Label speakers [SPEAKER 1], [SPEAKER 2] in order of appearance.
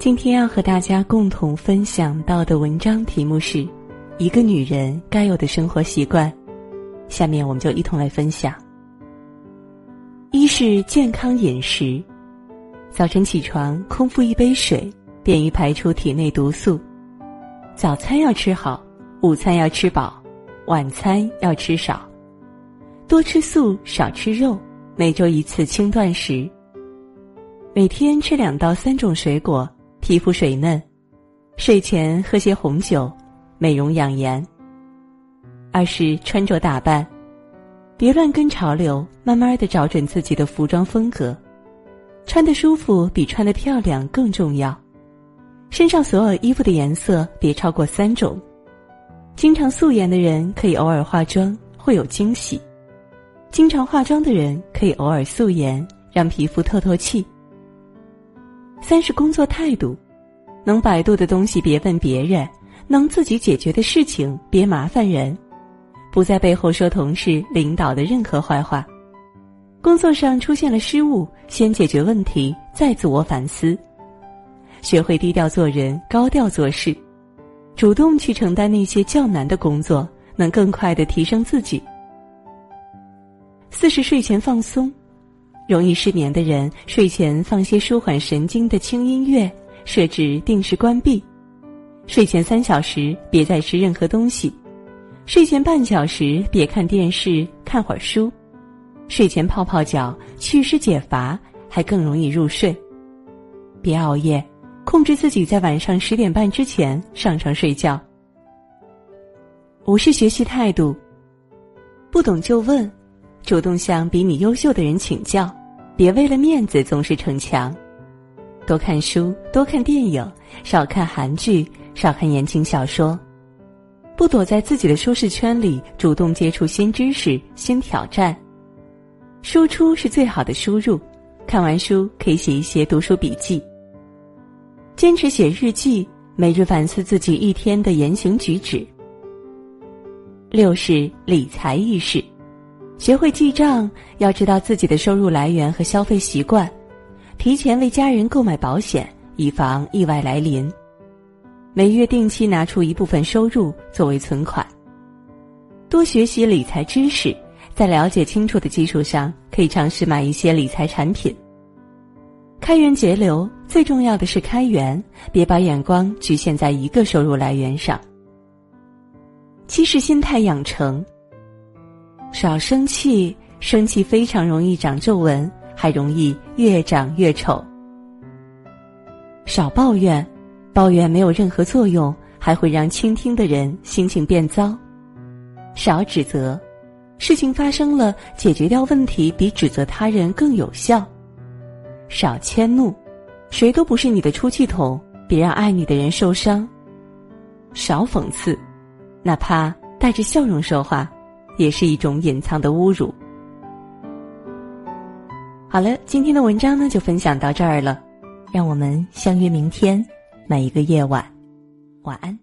[SPEAKER 1] 今天要和大家共同分享到的文章题目是：一个女人该有的生活习惯。下面我们就一同来分享。一是健康饮食，早晨起床空腹一杯水，便于排出体内毒素。早餐要吃好，午餐要吃饱，晚餐要吃少，多吃素，少吃肉，每周一次轻断食。每天吃两到三种水果，皮肤水嫩。睡前喝些红酒，美容养颜。二是穿着打扮，别乱跟潮流，慢慢的找准自己的服装风格。穿的舒服比穿的漂亮更重要。身上所有衣服的颜色别超过三种。经常素颜的人可以偶尔化妆，会有惊喜；经常化妆的人可以偶尔素颜，让皮肤透透气。三是工作态度，能百度的东西别问别人，能自己解决的事情别麻烦人，不在背后说同事、领导的任何坏话。工作上出现了失误，先解决问题，再自我反思。学会低调做人，高调做事，主动去承担那些较难的工作，能更快的提升自己。四是睡前放松。容易失眠的人，睡前放些舒缓神经的轻音乐，设置定时关闭。睡前三小时别再吃任何东西，睡前半小时别看电视，看会儿书。睡前泡泡脚，祛湿解乏，还更容易入睡。别熬夜，控制自己在晚上十点半之前上床睡觉。无视学习态度，不懂就问，主动向比你优秀的人请教。别为了面子总是逞强，多看书，多看电影，少看韩剧，少看言情小说，不躲在自己的舒适圈里，主动接触新知识、新挑战。输出是最好的输入，看完书可以写一些读书笔记。坚持写日记，每日反思自己一天的言行举止。六是理财意识。学会记账，要知道自己的收入来源和消费习惯，提前为家人购买保险，以防意外来临。每月定期拿出一部分收入作为存款。多学习理财知识，在了解清楚的基础上，可以尝试买一些理财产品。开源节流，最重要的是开源，别把眼光局限在一个收入来源上。七是心态养成。少生气，生气非常容易长皱纹，还容易越长越丑。少抱怨，抱怨没有任何作用，还会让倾听的人心情变糟。少指责，事情发生了，解决掉问题比指责他人更有效。少迁怒，谁都不是你的出气筒，别让爱你的人受伤。少讽刺，哪怕带着笑容说话。也是一种隐藏的侮辱。好了，今天的文章呢就分享到这儿了，让我们相约明天，每一个夜晚，晚安。